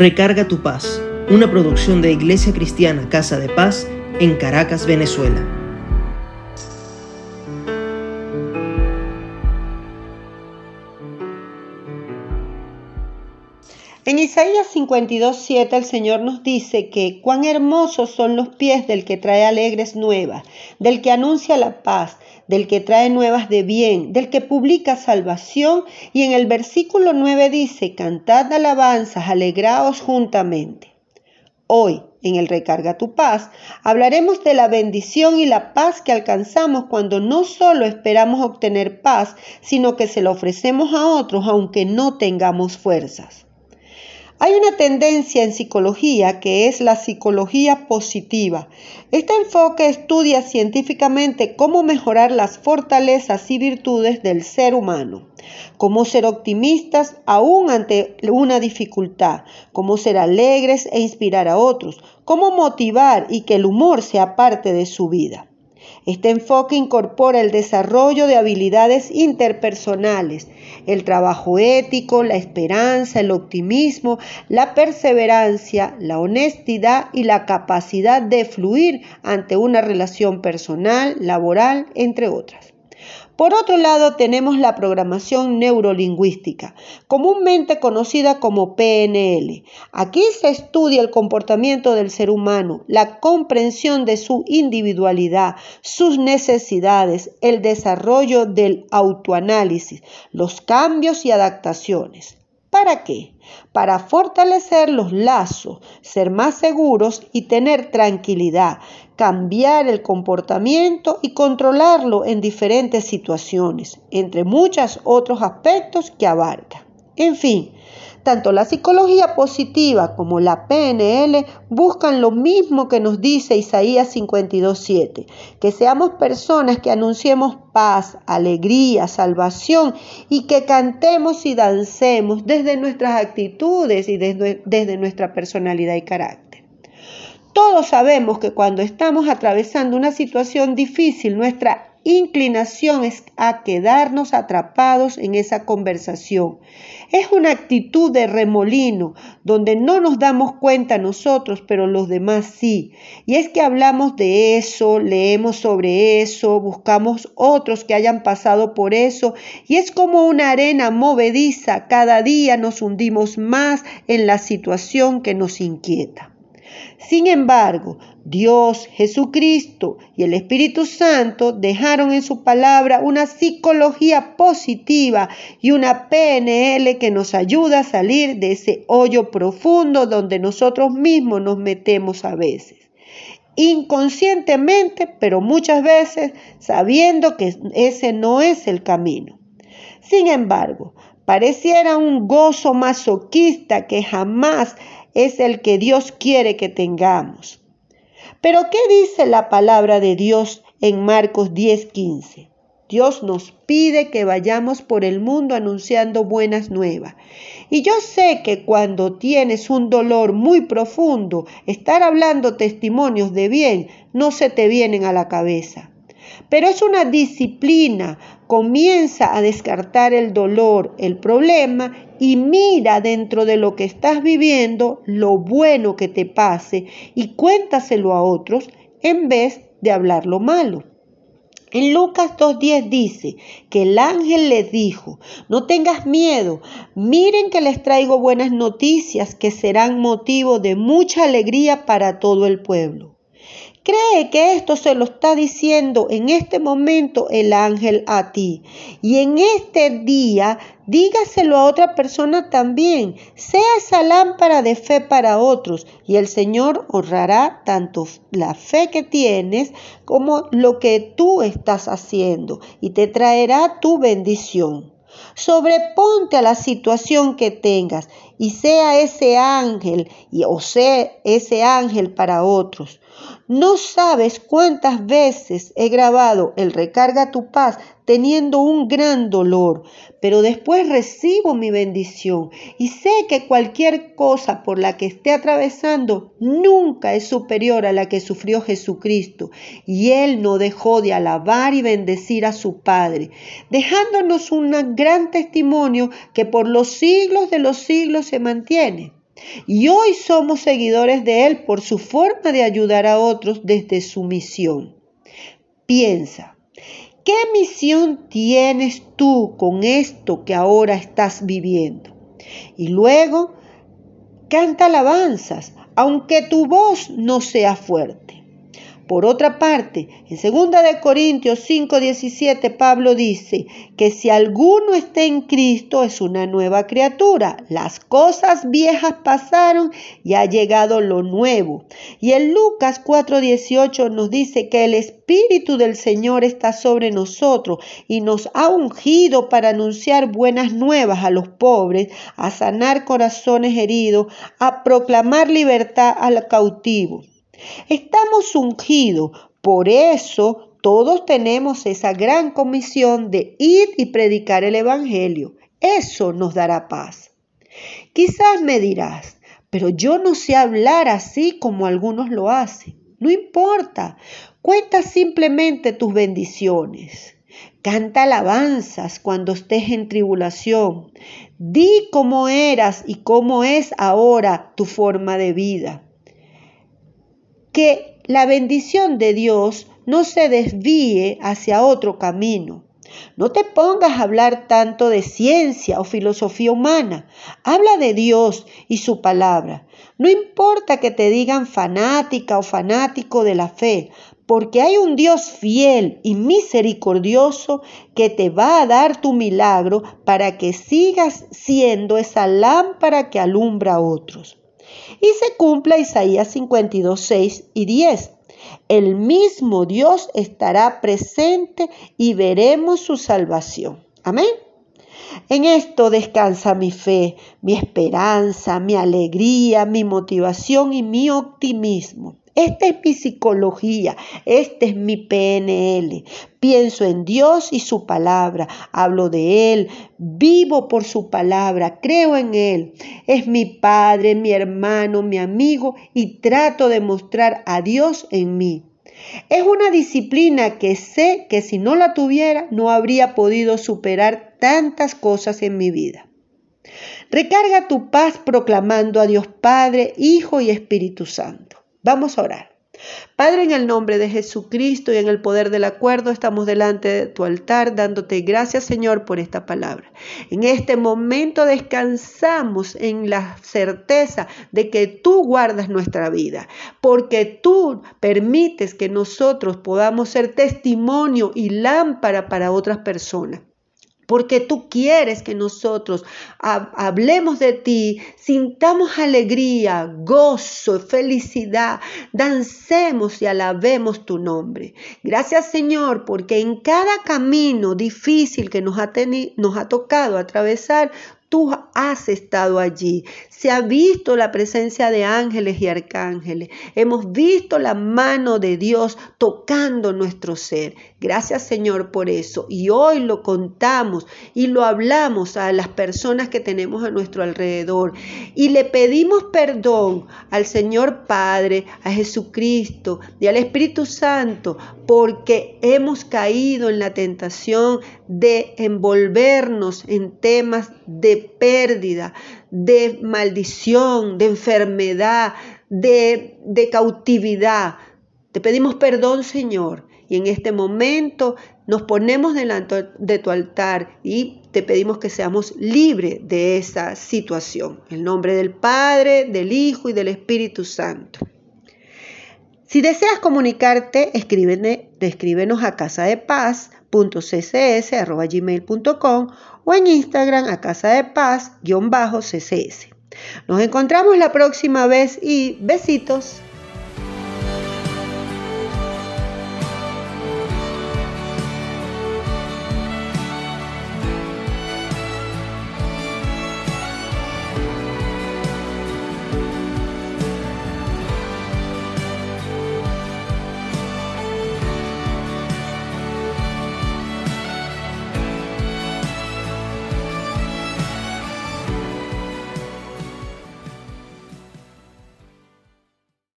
Recarga tu paz, una producción de Iglesia Cristiana Casa de Paz en Caracas, Venezuela. En Isaías 52:7 el Señor nos dice que cuán hermosos son los pies del que trae alegres nuevas, del que anuncia la paz, del que trae nuevas de bien, del que publica salvación. Y en el versículo 9 dice, cantad alabanzas, alegraos juntamente. Hoy, en el Recarga tu paz, hablaremos de la bendición y la paz que alcanzamos cuando no solo esperamos obtener paz, sino que se la ofrecemos a otros aunque no tengamos fuerzas. Hay una tendencia en psicología que es la psicología positiva. Este enfoque estudia científicamente cómo mejorar las fortalezas y virtudes del ser humano, cómo ser optimistas aún ante una dificultad, cómo ser alegres e inspirar a otros, cómo motivar y que el humor sea parte de su vida. Este enfoque incorpora el desarrollo de habilidades interpersonales, el trabajo ético, la esperanza, el optimismo, la perseverancia, la honestidad y la capacidad de fluir ante una relación personal, laboral, entre otras. Por otro lado, tenemos la programación neurolingüística, comúnmente conocida como PNL. Aquí se estudia el comportamiento del ser humano, la comprensión de su individualidad, sus necesidades, el desarrollo del autoanálisis, los cambios y adaptaciones. ¿Para qué? Para fortalecer los lazos, ser más seguros y tener tranquilidad, cambiar el comportamiento y controlarlo en diferentes situaciones, entre muchos otros aspectos que abarca. En fin, tanto la psicología positiva como la PNL buscan lo mismo que nos dice Isaías 52.7, que seamos personas que anunciemos paz, alegría, salvación y que cantemos y dancemos desde nuestras actitudes y desde, desde nuestra personalidad y carácter. Todos sabemos que cuando estamos atravesando una situación difícil, nuestra inclinación es a quedarnos atrapados en esa conversación. Es una actitud de remolino, donde no nos damos cuenta nosotros, pero los demás sí. Y es que hablamos de eso, leemos sobre eso, buscamos otros que hayan pasado por eso, y es como una arena movediza, cada día nos hundimos más en la situación que nos inquieta. Sin embargo, Dios, Jesucristo y el Espíritu Santo dejaron en su palabra una psicología positiva y una PNL que nos ayuda a salir de ese hoyo profundo donde nosotros mismos nos metemos a veces. Inconscientemente, pero muchas veces sabiendo que ese no es el camino. Sin embargo, pareciera un gozo masoquista que jamás es el que Dios quiere que tengamos. Pero ¿qué dice la palabra de Dios en Marcos 10:15? Dios nos pide que vayamos por el mundo anunciando buenas nuevas. Y yo sé que cuando tienes un dolor muy profundo, estar hablando testimonios de bien no se te vienen a la cabeza. Pero es una disciplina. Comienza a descartar el dolor, el problema y mira dentro de lo que estás viviendo lo bueno que te pase y cuéntaselo a otros en vez de hablar lo malo. En Lucas 2.10 dice que el ángel les dijo, no tengas miedo, miren que les traigo buenas noticias que serán motivo de mucha alegría para todo el pueblo. Cree que esto se lo está diciendo en este momento el ángel a ti. Y en este día dígaselo a otra persona también. Sea esa lámpara de fe para otros y el Señor honrará tanto la fe que tienes como lo que tú estás haciendo y te traerá tu bendición. Sobreponte a la situación que tengas y sea ese ángel y, o sea ese ángel para otros. No sabes cuántas veces he grabado el recarga tu paz teniendo un gran dolor, pero después recibo mi bendición y sé que cualquier cosa por la que esté atravesando nunca es superior a la que sufrió Jesucristo y Él no dejó de alabar y bendecir a su Padre, dejándonos un gran testimonio que por los siglos de los siglos se mantiene. Y hoy somos seguidores de Él por su forma de ayudar a otros desde su misión. Piensa, ¿qué misión tienes tú con esto que ahora estás viviendo? Y luego, canta alabanzas, aunque tu voz no sea fuerte. Por otra parte, en 2 de Corintios 5:17 Pablo dice que si alguno está en Cristo es una nueva criatura. Las cosas viejas pasaron y ha llegado lo nuevo. Y en Lucas 4:18 nos dice que el Espíritu del Señor está sobre nosotros y nos ha ungido para anunciar buenas nuevas a los pobres, a sanar corazones heridos, a proclamar libertad al cautivo. Estamos ungidos, por eso todos tenemos esa gran comisión de ir y predicar el Evangelio. Eso nos dará paz. Quizás me dirás, pero yo no sé hablar así como algunos lo hacen. No importa, cuenta simplemente tus bendiciones. Canta alabanzas cuando estés en tribulación. Di cómo eras y cómo es ahora tu forma de vida que la bendición de Dios no se desvíe hacia otro camino. No te pongas a hablar tanto de ciencia o filosofía humana. Habla de Dios y su palabra. No importa que te digan fanática o fanático de la fe, porque hay un Dios fiel y misericordioso que te va a dar tu milagro para que sigas siendo esa lámpara que alumbra a otros y se cumpla Isaías 52, 6 y 10. El mismo Dios estará presente y veremos su salvación. Amén. En esto descansa mi fe, mi esperanza, mi alegría, mi motivación y mi optimismo. Esta es mi psicología, este es mi PNL. Pienso en Dios y su palabra, hablo de Él, vivo por su palabra, creo en Él. Es mi Padre, mi hermano, mi amigo y trato de mostrar a Dios en mí. Es una disciplina que sé que si no la tuviera no habría podido superar tantas cosas en mi vida. Recarga tu paz proclamando a Dios Padre, Hijo y Espíritu Santo. Vamos a orar. Padre, en el nombre de Jesucristo y en el poder del acuerdo, estamos delante de tu altar dándote gracias, Señor, por esta palabra. En este momento descansamos en la certeza de que tú guardas nuestra vida, porque tú permites que nosotros podamos ser testimonio y lámpara para otras personas porque tú quieres que nosotros hablemos de ti, sintamos alegría, gozo, felicidad, dancemos y alabemos tu nombre. Gracias Señor, porque en cada camino difícil que nos ha, nos ha tocado atravesar, tú has estado allí. Se ha visto la presencia de ángeles y arcángeles. Hemos visto la mano de Dios tocando nuestro ser. Gracias Señor por eso. Y hoy lo contamos y lo hablamos a las personas que tenemos a nuestro alrededor. Y le pedimos perdón al Señor Padre, a Jesucristo y al Espíritu Santo porque hemos caído en la tentación de envolvernos en temas de pérdida, de maldición, de enfermedad, de, de cautividad. Te pedimos perdón, Señor, y en este momento nos ponemos delante de tu altar y te pedimos que seamos libres de esa situación. En el nombre del Padre, del Hijo y del Espíritu Santo. Si deseas comunicarte, escríbenos a casa de paz gmail.com o en Instagram a casa de paz-ccs. Nos encontramos la próxima vez y besitos.